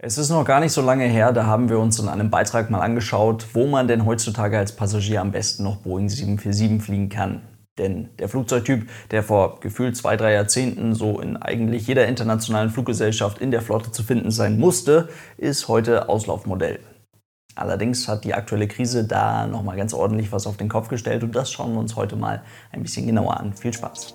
Es ist noch gar nicht so lange her, da haben wir uns in einem Beitrag mal angeschaut, wo man denn heutzutage als Passagier am besten noch Boeing 747 fliegen kann. Denn der Flugzeugtyp, der vor gefühlt zwei, drei Jahrzehnten so in eigentlich jeder internationalen Fluggesellschaft in der Flotte zu finden sein musste, ist heute Auslaufmodell. Allerdings hat die aktuelle Krise da nochmal ganz ordentlich was auf den Kopf gestellt und das schauen wir uns heute mal ein bisschen genauer an. Viel Spaß!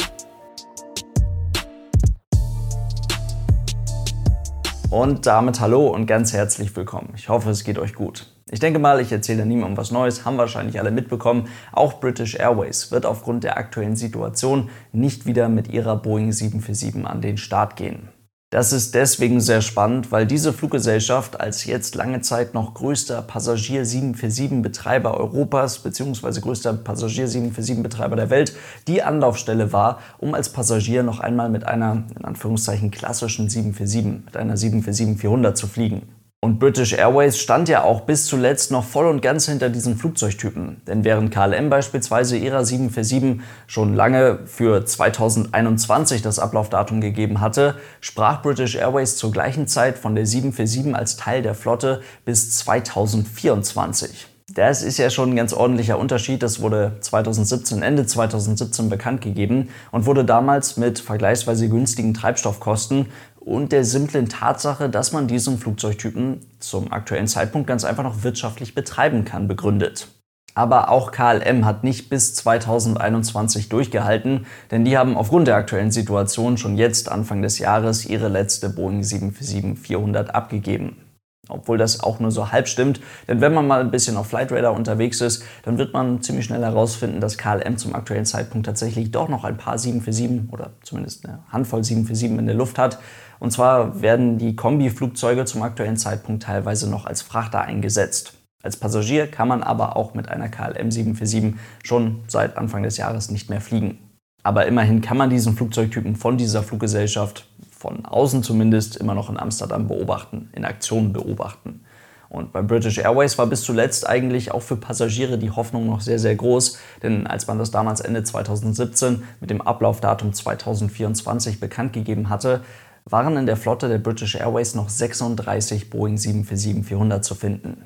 Und damit hallo und ganz herzlich willkommen. Ich hoffe, es geht euch gut. Ich denke mal, ich erzähle niemandem was Neues, haben wahrscheinlich alle mitbekommen. Auch British Airways wird aufgrund der aktuellen Situation nicht wieder mit ihrer Boeing 747 an den Start gehen. Das ist deswegen sehr spannend, weil diese Fluggesellschaft als jetzt lange Zeit noch größter Passagier-747-Betreiber Europas bzw. größter Passagier-747-Betreiber der Welt die Anlaufstelle war, um als Passagier noch einmal mit einer in Anführungszeichen klassischen 747, mit einer 747-400 zu fliegen. Und British Airways stand ja auch bis zuletzt noch voll und ganz hinter diesen Flugzeugtypen. Denn während KLM beispielsweise ihrer 747 schon lange für 2021 das Ablaufdatum gegeben hatte, sprach British Airways zur gleichen Zeit von der 747 als Teil der Flotte bis 2024. Das ist ja schon ein ganz ordentlicher Unterschied. Das wurde 2017, Ende 2017 bekannt gegeben und wurde damals mit vergleichsweise günstigen Treibstoffkosten und der simplen Tatsache, dass man diesen Flugzeugtypen zum aktuellen Zeitpunkt ganz einfach noch wirtschaftlich betreiben kann, begründet. Aber auch KLM hat nicht bis 2021 durchgehalten, denn die haben aufgrund der aktuellen Situation schon jetzt Anfang des Jahres ihre letzte Boeing 747-400 abgegeben. Obwohl das auch nur so halb stimmt, denn wenn man mal ein bisschen auf Flightradar unterwegs ist, dann wird man ziemlich schnell herausfinden, dass KLM zum aktuellen Zeitpunkt tatsächlich doch noch ein paar 747 oder zumindest eine Handvoll 747 in der Luft hat. Und zwar werden die Kombi-Flugzeuge zum aktuellen Zeitpunkt teilweise noch als Frachter eingesetzt. Als Passagier kann man aber auch mit einer KLM 747 schon seit Anfang des Jahres nicht mehr fliegen. Aber immerhin kann man diesen Flugzeugtypen von dieser Fluggesellschaft von außen zumindest immer noch in Amsterdam beobachten, in Aktion beobachten. Und bei British Airways war bis zuletzt eigentlich auch für Passagiere die Hoffnung noch sehr, sehr groß, denn als man das damals Ende 2017 mit dem Ablaufdatum 2024 bekannt gegeben hatte, waren in der Flotte der British Airways noch 36 Boeing 747-400 zu finden.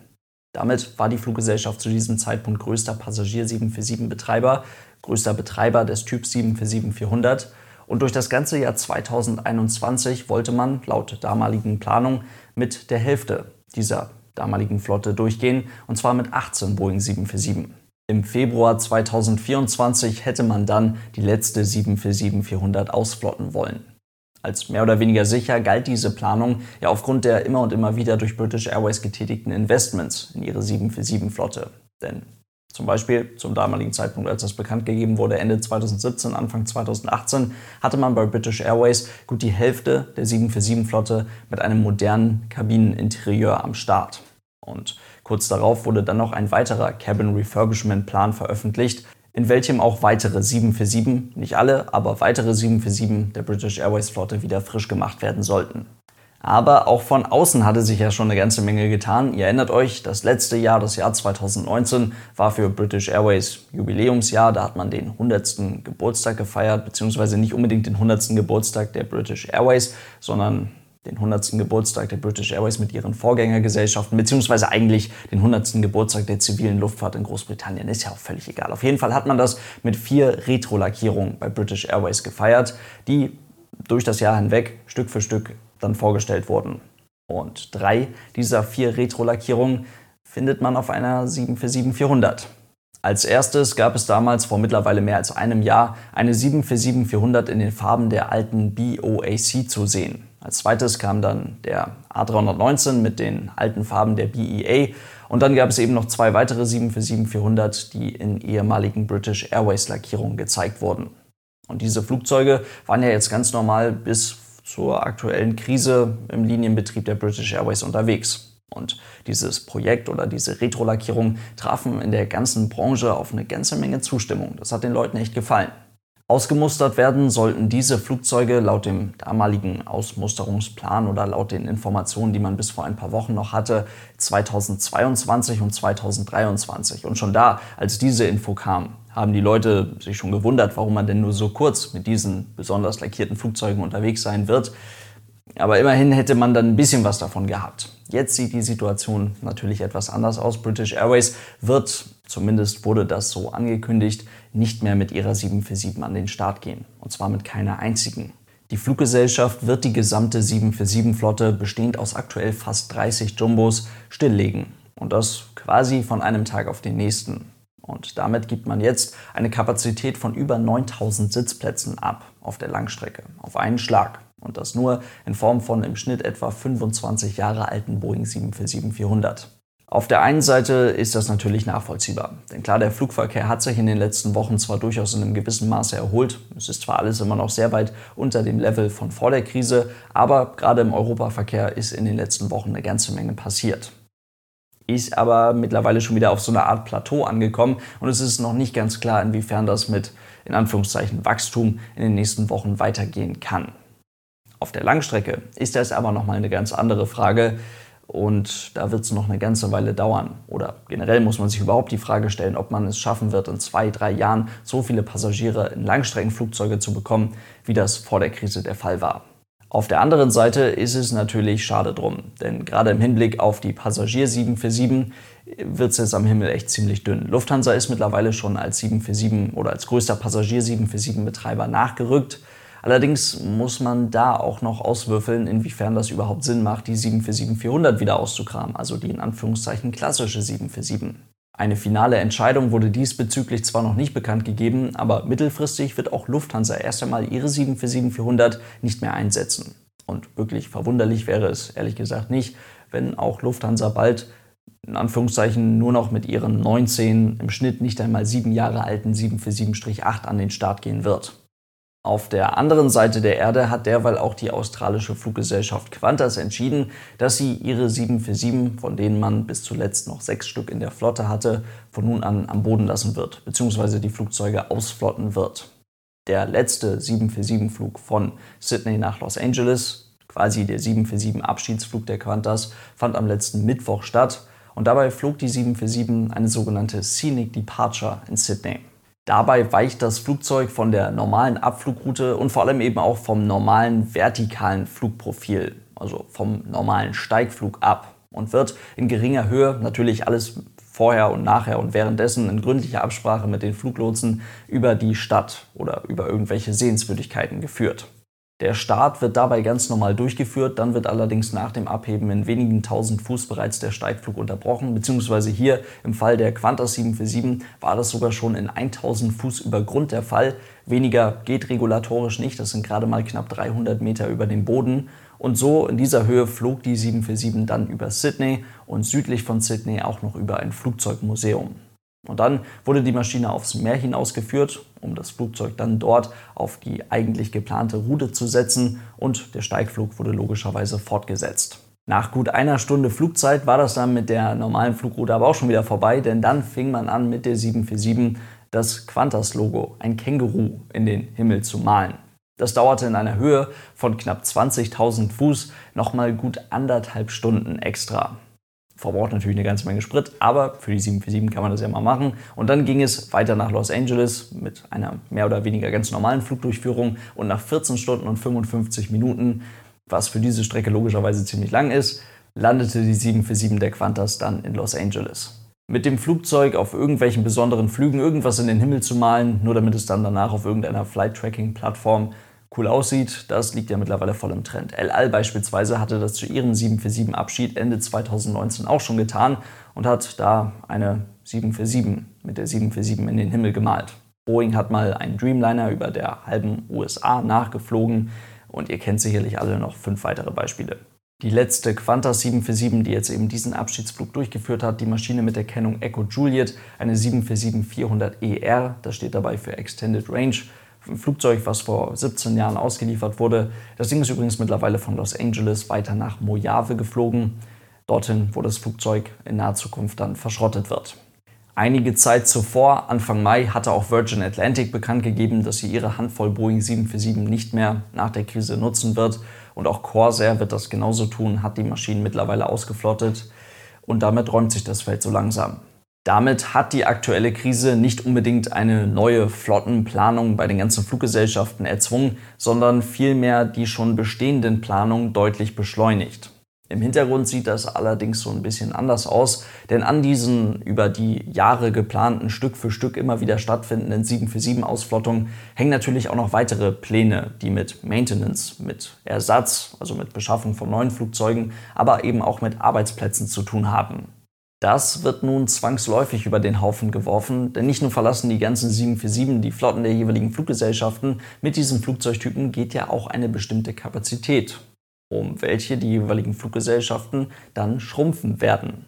Damit war die Fluggesellschaft zu diesem Zeitpunkt größter Passagier-747-Betreiber, größter Betreiber des Typs 747-400 und durch das ganze Jahr 2021 wollte man laut damaligen Planung mit der Hälfte dieser damaligen Flotte durchgehen, und zwar mit 18 Boeing 747. Im Februar 2024 hätte man dann die letzte 747-400 ausflotten wollen. Als mehr oder weniger sicher galt diese Planung ja aufgrund der immer und immer wieder durch British Airways getätigten Investments in ihre 747-Flotte. Denn zum Beispiel zum damaligen Zeitpunkt, als das bekannt gegeben wurde, Ende 2017, Anfang 2018, hatte man bei British Airways gut die Hälfte der 747-Flotte mit einem modernen Kabineninterieur am Start. Und kurz darauf wurde dann noch ein weiterer Cabin Refurbishment Plan veröffentlicht, in welchem auch weitere 747, nicht alle, aber weitere 747 der British Airways Flotte wieder frisch gemacht werden sollten. Aber auch von außen hatte sich ja schon eine ganze Menge getan. Ihr erinnert euch, das letzte Jahr, das Jahr 2019, war für British Airways Jubiläumsjahr. Da hat man den 100. Geburtstag gefeiert, beziehungsweise nicht unbedingt den 100. Geburtstag der British Airways, sondern den 100. Geburtstag der British Airways mit ihren Vorgängergesellschaften, beziehungsweise eigentlich den 100. Geburtstag der zivilen Luftfahrt in Großbritannien. Ist ja auch völlig egal. Auf jeden Fall hat man das mit vier Retro-Lackierungen bei British Airways gefeiert, die durch das Jahr hinweg Stück für Stück dann vorgestellt wurden. Und drei dieser vier Retro-Lackierungen findet man auf einer 747-400. Als erstes gab es damals vor mittlerweile mehr als einem Jahr eine 747-400 in den Farben der alten BOAC zu sehen. Als zweites kam dann der A319 mit den alten Farben der BEA und dann gab es eben noch zwei weitere 747-400, die in ehemaligen British Airways Lackierungen gezeigt wurden. Und diese Flugzeuge waren ja jetzt ganz normal bis zur aktuellen Krise im Linienbetrieb der British Airways unterwegs. Und dieses Projekt oder diese Retro-Lackierung trafen in der ganzen Branche auf eine ganze Menge Zustimmung. Das hat den Leuten echt gefallen. Ausgemustert werden sollten diese Flugzeuge laut dem damaligen Ausmusterungsplan oder laut den Informationen, die man bis vor ein paar Wochen noch hatte, 2022 und 2023. Und schon da, als diese Info kam, haben die Leute sich schon gewundert, warum man denn nur so kurz mit diesen besonders lackierten Flugzeugen unterwegs sein wird. Aber immerhin hätte man dann ein bisschen was davon gehabt. Jetzt sieht die Situation natürlich etwas anders aus. British Airways wird, zumindest wurde das so angekündigt, nicht mehr mit ihrer 747 an den Start gehen. Und zwar mit keiner einzigen. Die Fluggesellschaft wird die gesamte 747-Flotte, bestehend aus aktuell fast 30 Jumbos, stilllegen. Und das quasi von einem Tag auf den nächsten. Und damit gibt man jetzt eine Kapazität von über 9000 Sitzplätzen ab auf der Langstrecke, auf einen Schlag. Und das nur in Form von im Schnitt etwa 25 Jahre alten Boeing 747-400. Auf der einen Seite ist das natürlich nachvollziehbar. Denn klar, der Flugverkehr hat sich in den letzten Wochen zwar durchaus in einem gewissen Maße erholt. Es ist zwar alles immer noch sehr weit unter dem Level von vor der Krise, aber gerade im Europaverkehr ist in den letzten Wochen eine ganze Menge passiert. Ist aber mittlerweile schon wieder auf so einer Art Plateau angekommen und es ist noch nicht ganz klar, inwiefern das mit in Anführungszeichen Wachstum in den nächsten Wochen weitergehen kann. Auf der Langstrecke ist das aber nochmal eine ganz andere Frage und da wird es noch eine ganze Weile dauern. Oder generell muss man sich überhaupt die Frage stellen, ob man es schaffen wird, in zwei, drei Jahren so viele Passagiere in Langstreckenflugzeuge zu bekommen, wie das vor der Krise der Fall war. Auf der anderen Seite ist es natürlich schade drum, denn gerade im Hinblick auf die Passagier 747 wird es jetzt am Himmel echt ziemlich dünn. Lufthansa ist mittlerweile schon als 747 oder als größter Passagier 747 Betreiber nachgerückt. Allerdings muss man da auch noch auswürfeln, inwiefern das überhaupt Sinn macht, die 747-400 wieder auszukramen, also die in Anführungszeichen klassische 747. Eine finale Entscheidung wurde diesbezüglich zwar noch nicht bekannt gegeben, aber mittelfristig wird auch Lufthansa erst einmal ihre 747-400 nicht mehr einsetzen. Und wirklich verwunderlich wäre es ehrlich gesagt nicht, wenn auch Lufthansa bald in Anführungszeichen nur noch mit ihren 19 im Schnitt nicht einmal sieben Jahre alten 747-8 an den Start gehen wird. Auf der anderen Seite der Erde hat derweil auch die australische Fluggesellschaft Qantas entschieden, dass sie ihre 747, von denen man bis zuletzt noch sechs Stück in der Flotte hatte, von nun an am Boden lassen wird, beziehungsweise die Flugzeuge ausflotten wird. Der letzte 747-Flug von Sydney nach Los Angeles, quasi der 747-Abschiedsflug der Qantas, fand am letzten Mittwoch statt und dabei flog die 747 eine sogenannte Scenic Departure in Sydney. Dabei weicht das Flugzeug von der normalen Abflugroute und vor allem eben auch vom normalen vertikalen Flugprofil, also vom normalen Steigflug ab und wird in geringer Höhe, natürlich alles vorher und nachher und währenddessen in gründlicher Absprache mit den Fluglotsen über die Stadt oder über irgendwelche Sehenswürdigkeiten geführt. Der Start wird dabei ganz normal durchgeführt, dann wird allerdings nach dem Abheben in wenigen tausend Fuß bereits der Steigflug unterbrochen, beziehungsweise hier im Fall der Qantas 747 war das sogar schon in 1000 Fuß über Grund der Fall. Weniger geht regulatorisch nicht, das sind gerade mal knapp 300 Meter über dem Boden. Und so in dieser Höhe flog die 747 dann über Sydney und südlich von Sydney auch noch über ein Flugzeugmuseum. Und dann wurde die Maschine aufs Meer hinausgeführt, um das Flugzeug dann dort auf die eigentlich geplante Route zu setzen und der Steigflug wurde logischerweise fortgesetzt. Nach gut einer Stunde Flugzeit war das dann mit der normalen Flugroute aber auch schon wieder vorbei, denn dann fing man an mit der 747 das Qantas-Logo, ein Känguru, in den Himmel zu malen. Das dauerte in einer Höhe von knapp 20.000 Fuß nochmal gut anderthalb Stunden extra verbraucht natürlich eine ganze Menge Sprit, aber für die 747 kann man das ja mal machen. Und dann ging es weiter nach Los Angeles mit einer mehr oder weniger ganz normalen Flugdurchführung und nach 14 Stunden und 55 Minuten, was für diese Strecke logischerweise ziemlich lang ist, landete die 747 der Qantas dann in Los Angeles. Mit dem Flugzeug auf irgendwelchen besonderen Flügen irgendwas in den Himmel zu malen, nur damit es dann danach auf irgendeiner Flight-Tracking-Plattform cool aussieht, das liegt ja mittlerweile voll im Trend. El Al beispielsweise hatte das zu ihrem 747-Abschied Ende 2019 auch schon getan und hat da eine 747 mit der 747 in den Himmel gemalt. Boeing hat mal einen Dreamliner über der halben USA nachgeflogen und ihr kennt sicherlich alle noch fünf weitere Beispiele. Die letzte Qantas 747, die jetzt eben diesen Abschiedsflug durchgeführt hat, die Maschine mit der Kennung Echo Juliet, eine 747-400ER, das steht dabei für Extended Range, Flugzeug, was vor 17 Jahren ausgeliefert wurde. Das Ding ist übrigens mittlerweile von Los Angeles weiter nach Mojave geflogen, dorthin, wo das Flugzeug in naher Zukunft dann verschrottet wird. Einige Zeit zuvor, Anfang Mai, hatte auch Virgin Atlantic bekannt gegeben, dass sie ihre Handvoll Boeing 747 nicht mehr nach der Krise nutzen wird. Und auch Corsair wird das genauso tun, hat die Maschinen mittlerweile ausgeflottet. Und damit räumt sich das Feld so langsam. Damit hat die aktuelle Krise nicht unbedingt eine neue Flottenplanung bei den ganzen Fluggesellschaften erzwungen, sondern vielmehr die schon bestehenden Planungen deutlich beschleunigt. Im Hintergrund sieht das allerdings so ein bisschen anders aus, denn an diesen über die Jahre geplanten Stück für Stück immer wieder stattfindenden 747-Ausflottungen hängen natürlich auch noch weitere Pläne, die mit Maintenance, mit Ersatz, also mit Beschaffung von neuen Flugzeugen, aber eben auch mit Arbeitsplätzen zu tun haben. Das wird nun zwangsläufig über den Haufen geworfen, denn nicht nur verlassen die ganzen 747 die Flotten der jeweiligen Fluggesellschaften, mit diesen Flugzeugtypen geht ja auch eine bestimmte Kapazität, um welche die jeweiligen Fluggesellschaften dann schrumpfen werden.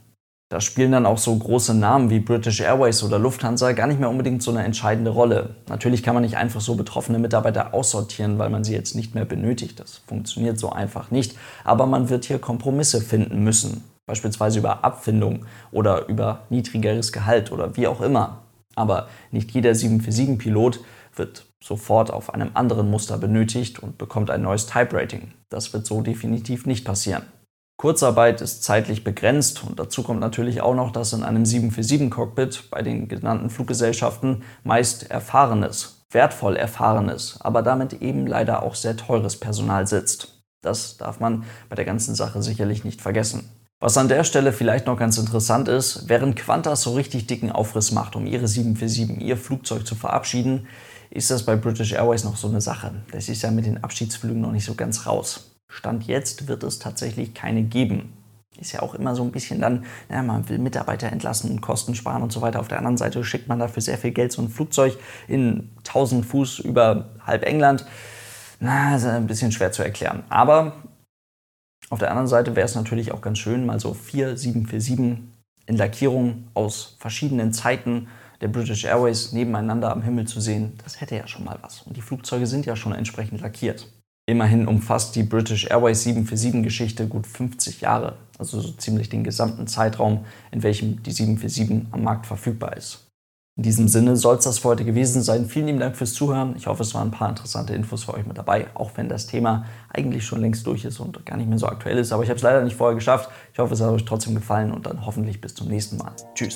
Da spielen dann auch so große Namen wie British Airways oder Lufthansa gar nicht mehr unbedingt so eine entscheidende Rolle. Natürlich kann man nicht einfach so betroffene Mitarbeiter aussortieren, weil man sie jetzt nicht mehr benötigt. Das funktioniert so einfach nicht. Aber man wird hier Kompromisse finden müssen beispielsweise über Abfindung oder über niedrigeres Gehalt oder wie auch immer. Aber nicht jeder 747-Pilot wird sofort auf einem anderen Muster benötigt und bekommt ein neues Type-Rating. Das wird so definitiv nicht passieren. Kurzarbeit ist zeitlich begrenzt und dazu kommt natürlich auch noch, dass in einem 747-Cockpit bei den genannten Fluggesellschaften meist erfahrenes, wertvoll erfahrenes, aber damit eben leider auch sehr teures Personal sitzt. Das darf man bei der ganzen Sache sicherlich nicht vergessen. Was an der Stelle vielleicht noch ganz interessant ist, während Qantas so richtig dicken Aufriss macht, um ihre 747, ihr Flugzeug zu verabschieden, ist das bei British Airways noch so eine Sache. Das ist ja mit den Abschiedsflügen noch nicht so ganz raus. Stand jetzt wird es tatsächlich keine geben. Ist ja auch immer so ein bisschen dann, ja, man will Mitarbeiter entlassen und Kosten sparen und so weiter. Auf der anderen Seite schickt man dafür sehr viel Geld so ein Flugzeug in 1000 Fuß über halb England. Na, ist ein bisschen schwer zu erklären. Aber auf der anderen Seite wäre es natürlich auch ganz schön, mal so vier 747 in Lackierung aus verschiedenen Zeiten der British Airways nebeneinander am Himmel zu sehen. Das hätte ja schon mal was. Und die Flugzeuge sind ja schon entsprechend lackiert. Immerhin umfasst die British Airways 747-Geschichte gut 50 Jahre, also so ziemlich den gesamten Zeitraum, in welchem die 747 am Markt verfügbar ist. In diesem Sinne soll es das für heute gewesen sein. Vielen lieben Dank fürs Zuhören. Ich hoffe, es waren ein paar interessante Infos für euch mit dabei, auch wenn das Thema eigentlich schon längst durch ist und gar nicht mehr so aktuell ist. Aber ich habe es leider nicht vorher geschafft. Ich hoffe, es hat euch trotzdem gefallen und dann hoffentlich bis zum nächsten Mal. Tschüss.